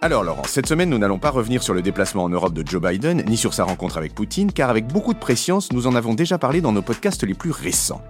Alors Laurence, cette semaine nous n'allons pas revenir sur le déplacement en Europe de Joe Biden ni sur sa rencontre avec Poutine car avec beaucoup de préscience nous en avons déjà parlé dans nos podcasts les plus récents.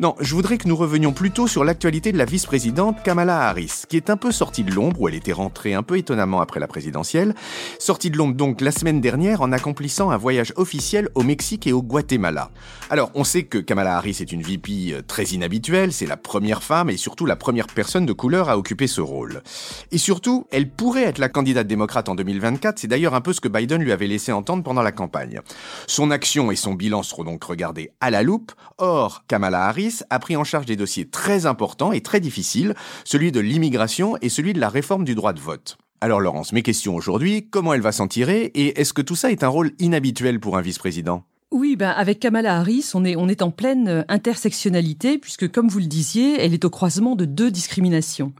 Non, je voudrais que nous revenions plutôt sur l'actualité de la vice-présidente Kamala Harris, qui est un peu sortie de l'ombre, où elle était rentrée un peu étonnamment après la présidentielle. Sortie de l'ombre donc la semaine dernière en accomplissant un voyage officiel au Mexique et au Guatemala. Alors, on sait que Kamala Harris est une VP euh, très inhabituelle, c'est la première femme et surtout la première personne de couleur à occuper ce rôle. Et surtout, elle pourrait être la candidate démocrate en 2024, c'est d'ailleurs un peu ce que Biden lui avait laissé entendre pendant la campagne. Son action et son bilan seront donc regardés à la loupe. Or, Kamala Harris a pris en charge des dossiers très importants et très difficiles, celui de l'immigration et celui de la réforme du droit de vote. Alors Laurence, mes questions aujourd'hui, comment elle va s'en tirer et est-ce que tout ça est un rôle inhabituel pour un vice-président? Oui, ben avec Kamala Harris, on est, on est en pleine euh, intersectionnalité, puisque comme vous le disiez, elle est au croisement de deux discriminations.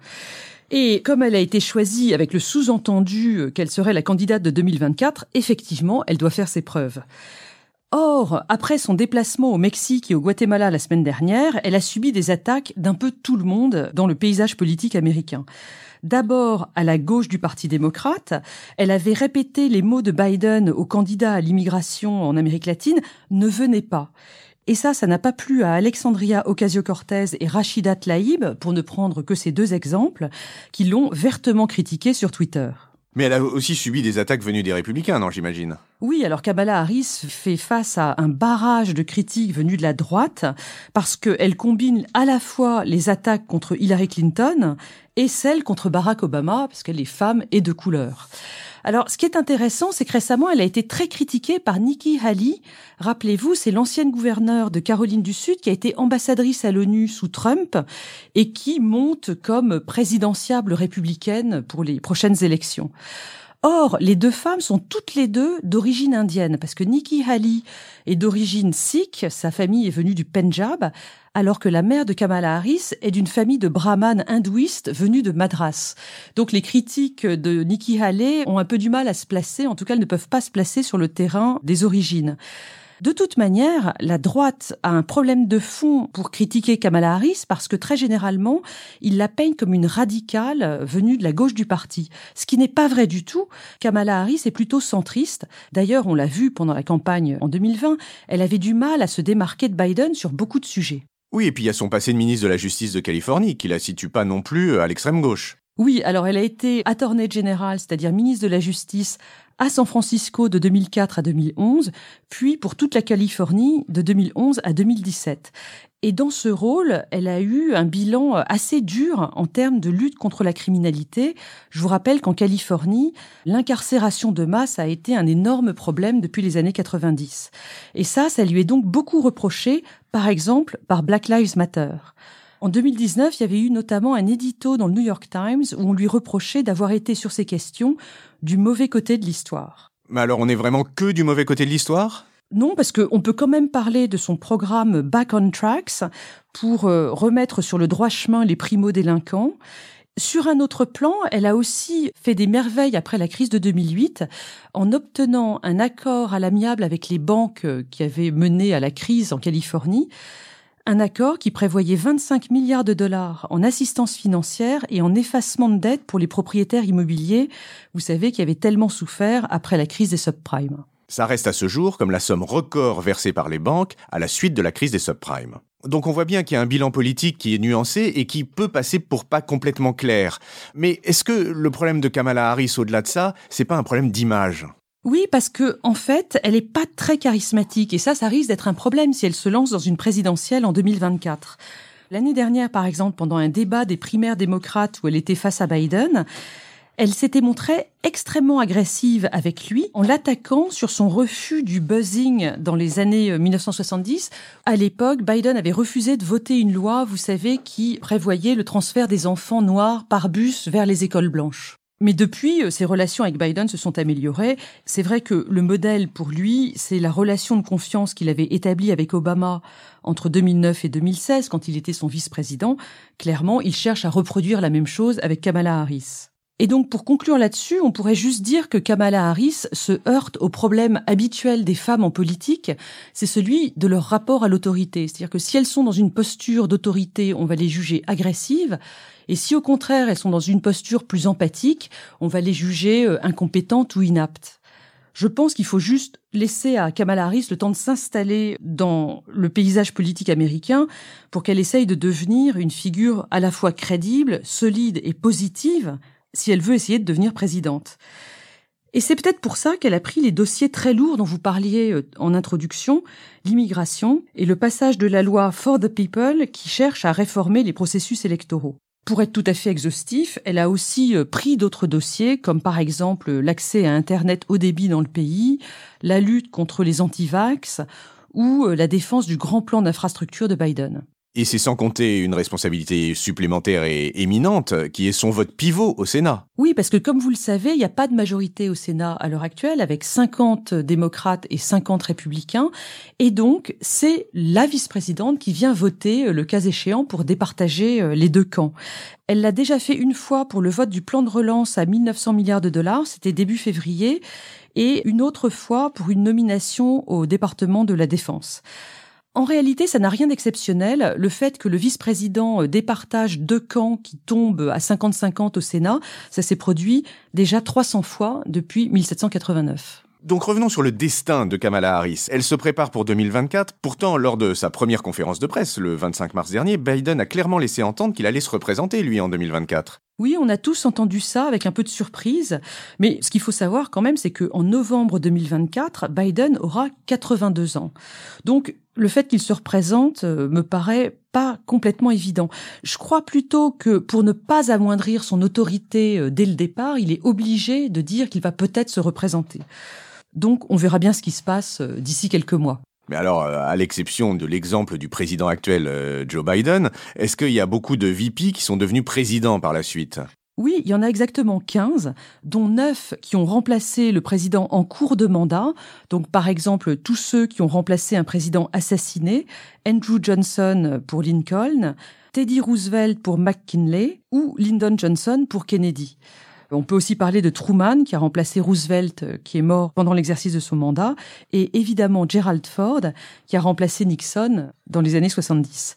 Et comme elle a été choisie avec le sous-entendu euh, qu'elle serait la candidate de 2024, effectivement, elle doit faire ses preuves. Or, après son déplacement au Mexique et au Guatemala la semaine dernière, elle a subi des attaques d'un peu tout le monde dans le paysage politique américain. D'abord, à la gauche du Parti démocrate, elle avait répété les mots de Biden aux candidats à l'immigration en Amérique latine, ne venez pas. Et ça, ça n'a pas plu à Alexandria Ocasio-Cortez et Rachida Tlaib, pour ne prendre que ces deux exemples, qui l'ont vertement critiqué sur Twitter. Mais elle a aussi subi des attaques venues des républicains, non, j'imagine? Oui, alors Kamala Harris fait face à un barrage de critiques venues de la droite parce qu'elle combine à la fois les attaques contre Hillary Clinton et celles contre Barack Obama, parce qu'elle est femme et de couleur. Alors, ce qui est intéressant, c'est que récemment, elle a été très critiquée par Nikki Haley. Rappelez-vous, c'est l'ancienne gouverneure de Caroline du Sud qui a été ambassadrice à l'ONU sous Trump et qui monte comme présidentiable républicaine pour les prochaines élections. Or, les deux femmes sont toutes les deux d'origine indienne, parce que Nikki Haley est d'origine sikh, sa famille est venue du Pendjab, alors que la mère de Kamala Harris est d'une famille de brahmanes hindouistes venus de Madras. Donc les critiques de Nikki Haley ont un peu du mal à se placer, en tout cas elles ne peuvent pas se placer sur le terrain des origines. De toute manière, la droite a un problème de fond pour critiquer Kamala Harris parce que très généralement, il la peigne comme une radicale venue de la gauche du parti. Ce qui n'est pas vrai du tout. Kamala Harris est plutôt centriste. D'ailleurs, on l'a vu pendant la campagne en 2020, elle avait du mal à se démarquer de Biden sur beaucoup de sujets. Oui, et puis il y a son passé de ministre de la Justice de Californie qui la situe pas non plus à l'extrême gauche. Oui, alors elle a été attorney générale, c'est-à-dire ministre de la Justice à San Francisco de 2004 à 2011, puis pour toute la Californie de 2011 à 2017. Et dans ce rôle, elle a eu un bilan assez dur en termes de lutte contre la criminalité. Je vous rappelle qu'en Californie, l'incarcération de masse a été un énorme problème depuis les années 90. Et ça, ça lui est donc beaucoup reproché, par exemple, par Black Lives Matter. En 2019, il y avait eu notamment un édito dans le New York Times où on lui reprochait d'avoir été sur ces questions du mauvais côté de l'histoire. Mais alors on est vraiment que du mauvais côté de l'histoire? Non, parce qu'on peut quand même parler de son programme Back on Tracks pour euh, remettre sur le droit chemin les primo-délinquants. Sur un autre plan, elle a aussi fait des merveilles après la crise de 2008 en obtenant un accord à l'amiable avec les banques euh, qui avaient mené à la crise en Californie un accord qui prévoyait 25 milliards de dollars en assistance financière et en effacement de dette pour les propriétaires immobiliers, vous savez, qui avaient tellement souffert après la crise des subprimes. Ça reste à ce jour comme la somme record versée par les banques à la suite de la crise des subprimes. Donc on voit bien qu'il y a un bilan politique qui est nuancé et qui peut passer pour pas complètement clair. Mais est-ce que le problème de Kamala Harris au-delà de ça, c'est pas un problème d'image? Oui, parce que en fait, elle est pas très charismatique et ça, ça risque d'être un problème si elle se lance dans une présidentielle en 2024. L'année dernière, par exemple, pendant un débat des primaires démocrates où elle était face à Biden, elle s'était montrée extrêmement agressive avec lui en l'attaquant sur son refus du buzzing dans les années 1970. À l'époque, Biden avait refusé de voter une loi, vous savez, qui prévoyait le transfert des enfants noirs par bus vers les écoles blanches. Mais depuis, euh, ses relations avec Biden se sont améliorées. C'est vrai que le modèle pour lui, c'est la relation de confiance qu'il avait établie avec Obama entre 2009 et 2016, quand il était son vice-président. Clairement, il cherche à reproduire la même chose avec Kamala Harris. Et donc, pour conclure là-dessus, on pourrait juste dire que Kamala Harris se heurte au problème habituel des femmes en politique, c'est celui de leur rapport à l'autorité. C'est-à-dire que si elles sont dans une posture d'autorité, on va les juger agressives, et si au contraire elles sont dans une posture plus empathique, on va les juger euh, incompétentes ou inaptes. Je pense qu'il faut juste laisser à Kamala Harris le temps de s'installer dans le paysage politique américain pour qu'elle essaye de devenir une figure à la fois crédible, solide et positive si elle veut essayer de devenir présidente. Et c'est peut-être pour ça qu'elle a pris les dossiers très lourds dont vous parliez euh, en introduction, l'immigration et le passage de la loi For the People qui cherche à réformer les processus électoraux. Pour être tout à fait exhaustif, elle a aussi euh, pris d'autres dossiers, comme par exemple l'accès à Internet haut débit dans le pays, la lutte contre les antivax ou euh, la défense du grand plan d'infrastructure de Biden. Et c'est sans compter une responsabilité supplémentaire et éminente, qui est son vote pivot au Sénat. Oui, parce que comme vous le savez, il n'y a pas de majorité au Sénat à l'heure actuelle, avec 50 démocrates et 50 républicains. Et donc, c'est la vice-présidente qui vient voter, euh, le cas échéant, pour départager euh, les deux camps. Elle l'a déjà fait une fois pour le vote du plan de relance à 1900 milliards de dollars, c'était début février, et une autre fois pour une nomination au département de la Défense. En réalité, ça n'a rien d'exceptionnel. Le fait que le vice-président euh, départage deux camps qui tombent à 50-50 au Sénat, ça s'est produit déjà 300 fois depuis 1789. Donc revenons sur le destin de Kamala Harris. Elle se prépare pour 2024. Pourtant, lors de sa première conférence de presse, le 25 mars dernier, Biden a clairement laissé entendre qu'il allait se représenter, lui, en 2024. Oui, on a tous entendu ça avec un peu de surprise, mais ce qu'il faut savoir quand même, c'est qu'en novembre 2024, Biden aura 82 ans. Donc, le fait qu'il se représente euh, me paraît pas complètement évident. Je crois plutôt que pour ne pas amoindrir son autorité euh, dès le départ, il est obligé de dire qu'il va peut-être se représenter. Donc, on verra bien ce qui se passe euh, d'ici quelques mois. Mais alors, à l'exception de l'exemple du président actuel, Joe Biden, est-ce qu'il y a beaucoup de VP qui sont devenus présidents par la suite? Oui, il y en a exactement 15, dont 9 qui ont remplacé le président en cours de mandat. Donc, par exemple, tous ceux qui ont remplacé un président assassiné, Andrew Johnson pour Lincoln, Teddy Roosevelt pour McKinley ou Lyndon Johnson pour Kennedy. On peut aussi parler de Truman, qui a remplacé Roosevelt, qui est mort pendant l'exercice de son mandat, et évidemment Gerald Ford, qui a remplacé Nixon dans les années 70.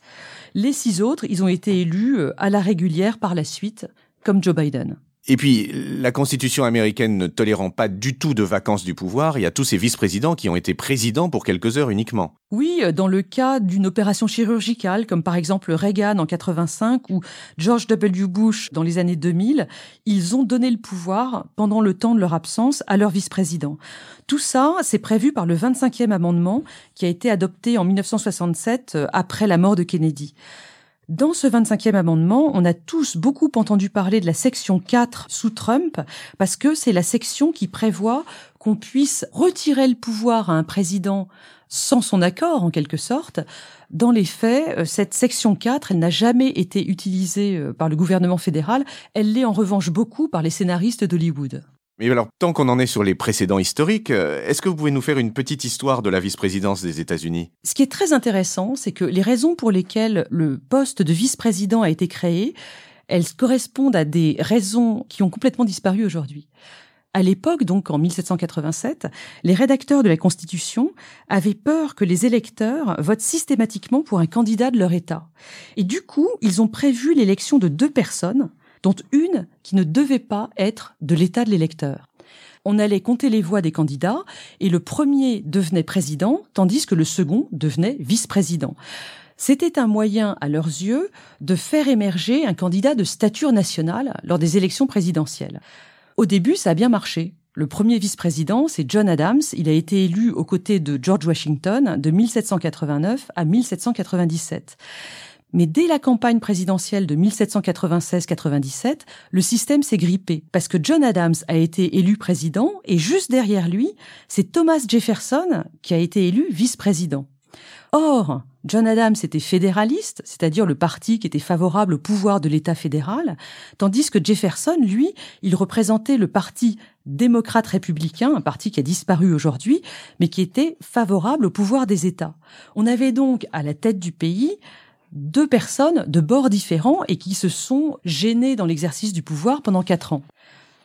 Les six autres, ils ont été élus euh, à la régulière par la suite, comme Joe Biden. Et puis, la Constitution américaine ne tolérant pas du tout de vacances du pouvoir, il y a tous ces vice-présidents qui ont été présidents pour quelques heures uniquement. Oui, dans le cas d'une opération chirurgicale, comme par exemple Reagan en 85 ou George W. Bush dans les années 2000, ils ont donné le pouvoir pendant le temps de leur absence à leur vice-président. Tout ça, c'est prévu par le 25e amendement qui a été adopté en 1967 euh, après la mort de Kennedy. Dans ce 25e amendement, on a tous beaucoup entendu parler de la section 4 sous Trump, parce que c'est la section qui prévoit qu'on puisse retirer le pouvoir à un président sans son accord, en quelque sorte. Dans les faits, euh, cette section 4, elle n'a jamais été utilisée euh, par le gouvernement fédéral, elle l'est en revanche beaucoup par les scénaristes d'Hollywood. Mais alors, tant qu'on en est sur les précédents historiques, euh, est-ce que vous pouvez nous faire une petite histoire de la vice-présidence des États-Unis? Ce qui est très intéressant, c'est que les raisons pour lesquelles le poste de vice-président a été créé, elles correspondent à des raisons qui ont complètement disparu aujourd'hui. À l'époque, donc en 1787, les rédacteurs de la Constitution avaient peur que les électeurs votent systématiquement pour un candidat de leur État. Et du coup, ils ont prévu l'élection de deux personnes dont une qui ne devait pas être de l'état de l'électeur. On allait compter les voix des candidats et le premier devenait président, tandis que le second devenait vice-président. C'était un moyen, à leurs yeux, de faire émerger un candidat de stature nationale lors des élections présidentielles. Au début, ça a bien marché. Le premier vice-président, c'est John Adams. Il a été élu aux côtés de George Washington de 1789 à 1797. Mais dès la campagne présidentielle de 1796-97, le système s'est grippé parce que John Adams a été élu président et juste derrière lui, c'est Thomas Jefferson qui a été élu vice-président. Or, John Adams était fédéraliste, c'est-à-dire le parti qui était favorable au pouvoir de l'État fédéral, tandis que Jefferson, lui, il représentait le parti démocrate républicain, un parti qui a disparu aujourd'hui, mais qui était favorable au pouvoir des États. On avait donc à la tête du pays deux personnes de bords différents et qui se sont gênées dans l'exercice du pouvoir pendant quatre ans.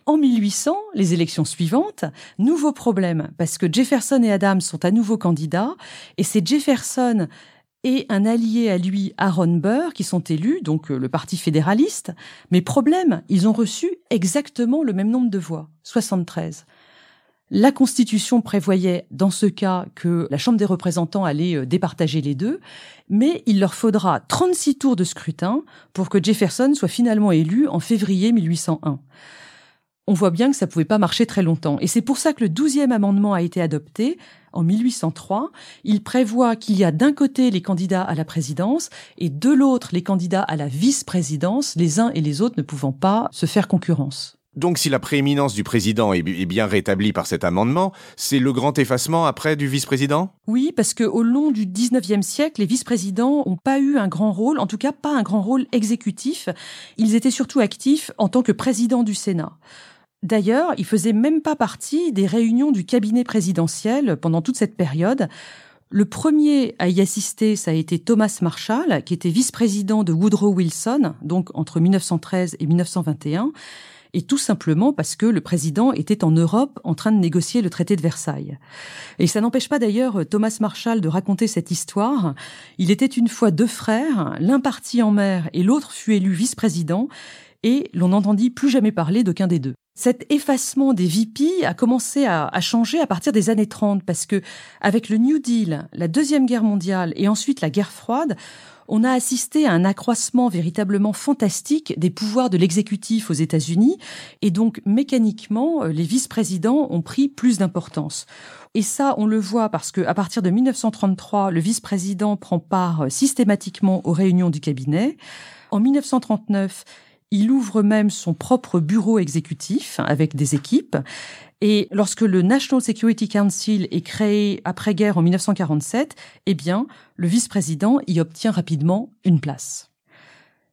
En 1800, les élections suivantes, nouveau problème, parce que Jefferson et Adams sont à nouveau candidats, et c'est Jefferson et un allié à lui, Aaron Burr, qui sont élus, donc euh, le Parti fédéraliste. Mais problème, ils ont reçu exactement le même nombre de voix, 73. La Constitution prévoyait dans ce cas que la Chambre des représentants allait euh, départager les deux, mais il leur faudra 36 tours de scrutin pour que Jefferson soit finalement élu en février 1801 on voit bien que ça pouvait pas marcher très longtemps. Et c'est pour ça que le douzième amendement a été adopté en 1803. Il prévoit qu'il y a d'un côté les candidats à la présidence et de l'autre les candidats à la vice-présidence, les uns et les autres ne pouvant pas se faire concurrence. Donc si la prééminence du président est bien rétablie par cet amendement, c'est le grand effacement après du vice-président? Oui, parce que au long du 19e siècle, les vice-présidents n'ont pas eu un grand rôle, en tout cas pas un grand rôle exécutif. Ils étaient surtout actifs en tant que président du Sénat. D'ailleurs, il faisait même pas partie des réunions du cabinet présidentiel pendant toute cette période. Le premier à y assister, ça a été Thomas Marshall, qui était vice-président de Woodrow Wilson, donc entre 1913 et 1921, et tout simplement parce que le président était en Europe en train de négocier le traité de Versailles. Et ça n'empêche pas d'ailleurs Thomas Marshall de raconter cette histoire. Il était une fois deux frères, l'un parti en mer et l'autre fut élu vice-président, et l'on n'entendit plus jamais parler d'aucun des deux. Cet effacement des VP a commencé à, changer à partir des années 30 parce que avec le New Deal, la Deuxième Guerre mondiale et ensuite la guerre froide, on a assisté à un accroissement véritablement fantastique des pouvoirs de l'exécutif aux États-Unis et donc mécaniquement les vice-présidents ont pris plus d'importance. Et ça, on le voit parce que à partir de 1933, le vice-président prend part systématiquement aux réunions du cabinet. En 1939, il ouvre même son propre bureau exécutif avec des équipes. Et lorsque le National Security Council est créé après-guerre en 1947, eh bien, le vice-président y obtient rapidement une place.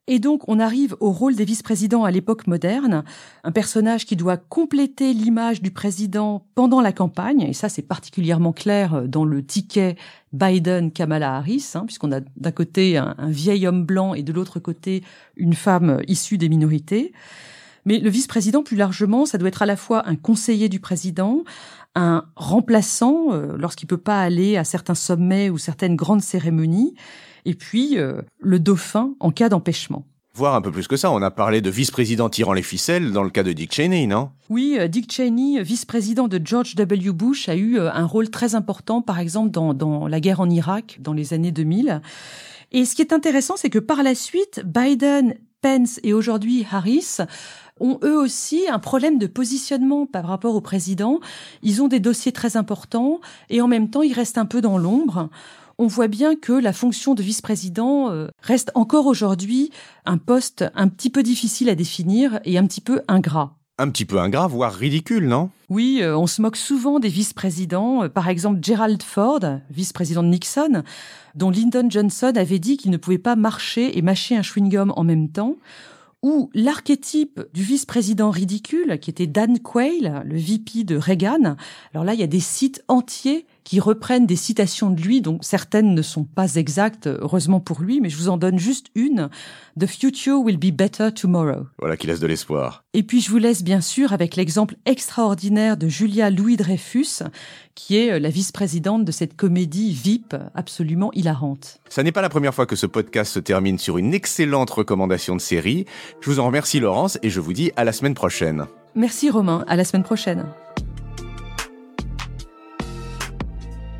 Et donc, on arrive au rôle des vice-présidents à l'époque moderne, un personnage qui doit compléter l'image du président pendant la campagne, et ça c'est particulièrement clair dans le ticket Biden-Kamala Harris, hein, puisqu'on a d'un côté un, vieil homme blanc et de l'autre côté une femme issue des minorités. Mais le vice-président, plus largement, ça doit être à la fois un conseiller du président, un remplaçant euh, lorsqu'il peut pas aller à certains sommets ou certaines grandes cérémonies, et puis euh, le dauphin en cas d'empêchement. Voir un peu plus que ça, on a parlé de vice-président tirant les ficelles dans le cas de Dick Cheney, non? Oui, euh, Dick Cheney, vice-président de George W. Bush, a eu euh, un rôle très important, par exemple, dans, dans la guerre en Irak, dans les années 2000. Et ce qui est intéressant, c'est que par la suite, Biden, Pence et aujourd'hui Harris ont eux aussi un problème de positionnement par rapport au président. Ils ont des dossiers très importants et en même temps, ils restent un peu dans l'ombre on voit bien que la fonction de vice-président euh, reste encore aujourd'hui un poste un petit peu difficile à définir et un petit peu ingrat. Un petit peu ingrat, voire ridicule, non? Oui, euh, on se moque souvent des vice-présidents. Euh, par exemple, Gerald Ford, vice-président de Nixon, dont Lyndon Johnson avait dit qu'il ne pouvait pas marcher et mâcher un chewing-gum en même temps ou l'archétype du vice-président ridicule, qui était Dan Quayle, le VP de Reagan. Alors là, il y a des sites entiers qui reprennent des citations de lui, donc certaines ne sont pas exactes, heureusement pour lui, mais je vous en donne juste une. The future will be better tomorrow. Voilà qui laisse de l'espoir. Et puis je vous laisse bien sûr avec l'exemple extraordinaire de Julia Louis-Dreyfus, qui est la vice-présidente de cette comédie VIP absolument hilarante. Ça n'est pas la première fois que ce podcast se termine sur une excellente recommandation de série. Je vous en remercie Laurence et je vous dis à la semaine prochaine. Merci Romain, à la semaine prochaine.